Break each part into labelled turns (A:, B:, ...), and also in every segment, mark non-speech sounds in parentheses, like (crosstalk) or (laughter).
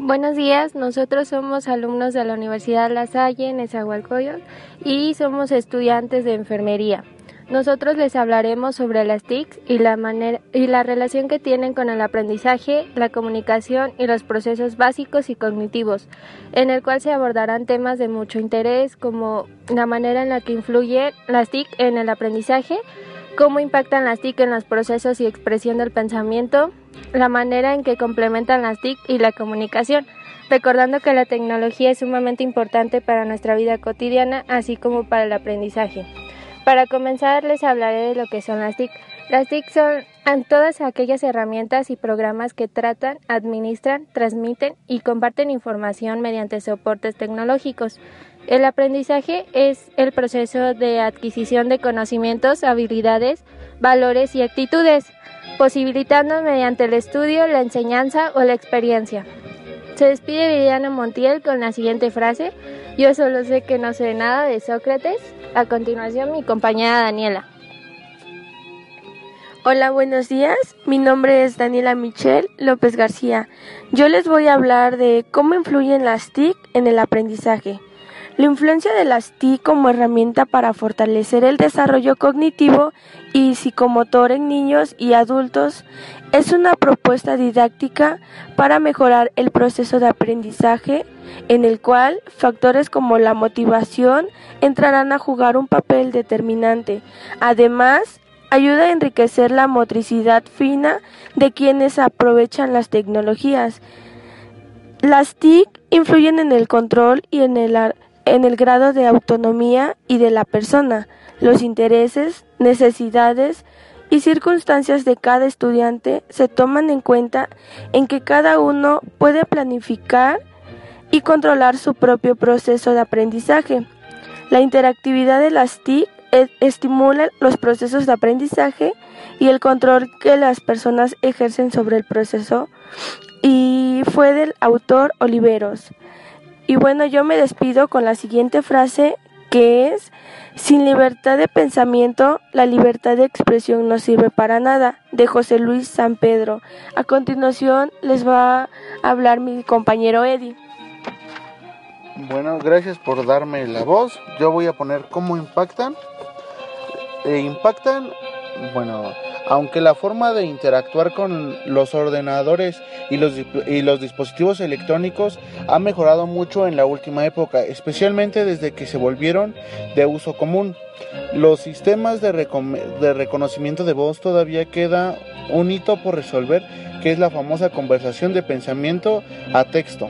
A: Buenos días, nosotros somos alumnos de la Universidad La Salle en Esahualcoyot y somos estudiantes de enfermería. Nosotros les hablaremos sobre las TICs y la, manera, y la relación que tienen con el aprendizaje, la comunicación y los procesos básicos y cognitivos, en el cual se abordarán temas de mucho interés como la manera en la que influyen las TIC en el aprendizaje, cómo impactan las TIC en los procesos y expresión del pensamiento, la manera en que complementan las TIC y la comunicación, recordando que la tecnología es sumamente importante para nuestra vida cotidiana, así como para el aprendizaje. Para comenzar, les hablaré de lo que son las TIC. Las TIC son todas aquellas herramientas y programas que tratan, administran, transmiten y comparten información mediante soportes tecnológicos. El aprendizaje es el proceso de adquisición de conocimientos, habilidades, valores y actitudes, posibilitando mediante el estudio, la enseñanza o la experiencia. Se despide Viviana Montiel con la siguiente frase, yo solo sé que no sé nada de Sócrates. A continuación mi compañera Daniela.
B: Hola, buenos días. Mi nombre es Daniela Michelle López García. Yo les voy a hablar de cómo influyen las TIC en el aprendizaje. La influencia de las TIC como herramienta para fortalecer el desarrollo cognitivo y psicomotor en niños y adultos es una propuesta didáctica para mejorar el proceso de aprendizaje en el cual factores como la motivación entrarán a jugar un papel determinante. Además, ayuda a enriquecer la motricidad fina de quienes aprovechan las tecnologías. Las TIC influyen en el control y en el en el grado de autonomía y de la persona, los intereses, necesidades y circunstancias de cada estudiante se toman en cuenta en que cada uno puede planificar y controlar su propio proceso de aprendizaje. La interactividad de las TIC estimula los procesos de aprendizaje y el control que las personas ejercen sobre el proceso y fue del autor Oliveros. Y bueno, yo me despido con la siguiente frase que es, sin libertad de pensamiento, la libertad de expresión no sirve para nada, de José Luis San Pedro. A continuación les va a hablar mi compañero Eddie.
C: Bueno, gracias por darme la voz. Yo voy a poner cómo impactan. E impactan, bueno, aunque la forma de interactuar con los ordenadores y los, y los, dispositivos electrónicos ha mejorado mucho en la última época, especialmente desde que se volvieron de uso común. Los sistemas de, de reconocimiento de voz todavía queda un hito por resolver, que es la famosa conversación de pensamiento a texto.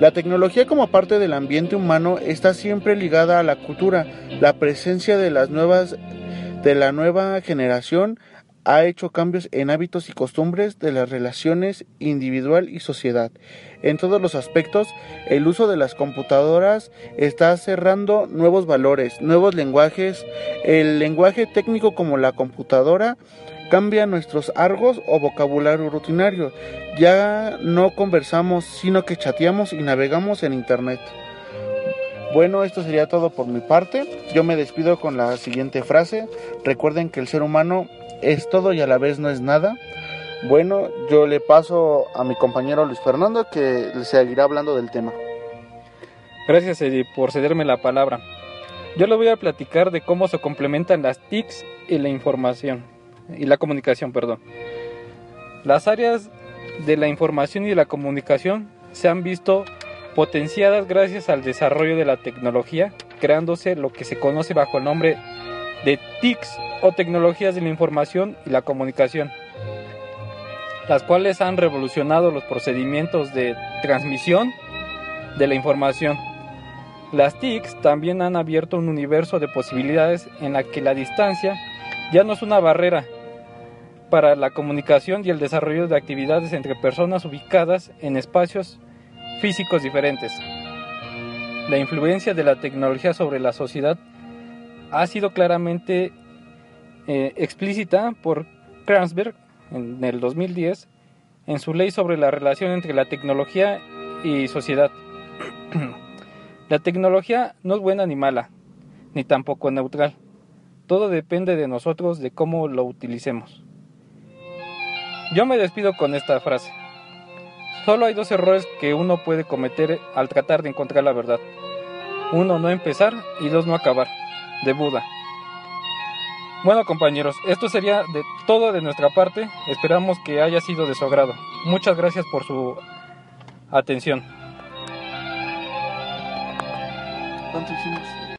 C: La tecnología como parte del ambiente humano está siempre ligada a la cultura. La presencia de las nuevas de la nueva generación ha hecho cambios en hábitos y costumbres de las relaciones individual y sociedad. En todos los aspectos, el uso de las computadoras está cerrando nuevos valores, nuevos lenguajes. El lenguaje técnico como la computadora cambia nuestros argos o vocabulario rutinario. Ya no conversamos, sino que chateamos y navegamos en Internet. Bueno, esto sería todo por mi parte. Yo me despido con la siguiente frase. Recuerden que el ser humano es todo y a la vez no es nada. Bueno, yo le paso a mi compañero Luis Fernando que seguirá hablando del tema.
D: Gracias Eddie por cederme la palabra. Yo le voy a platicar de cómo se complementan las TICs y la información y la comunicación, perdón. Las áreas de la información y la comunicación se han visto potenciadas gracias al desarrollo de la tecnología, creándose lo que se conoce bajo el nombre de TICs o tecnologías de la información y la comunicación, las cuales han revolucionado los procedimientos de transmisión de la información. Las TICs también han abierto un universo de posibilidades en la que la distancia ya no es una barrera para la comunicación y el desarrollo de actividades entre personas ubicadas en espacios físicos diferentes. La influencia de la tecnología sobre la sociedad ha sido claramente eh, explícita por Kranzberg en el 2010 en su ley sobre la relación entre la tecnología y sociedad. (clears throat) la tecnología no es buena ni mala, ni tampoco neutral. Todo depende de nosotros de cómo lo utilicemos. Yo me despido con esta frase. Solo hay dos errores que uno puede cometer al tratar de encontrar la verdad. Uno, no empezar y dos, no acabar. De Buda. Bueno compañeros, esto sería de todo de nuestra parte. Esperamos que haya sido de su agrado. Muchas gracias por su atención.
C: ¿Cuánto hicimos?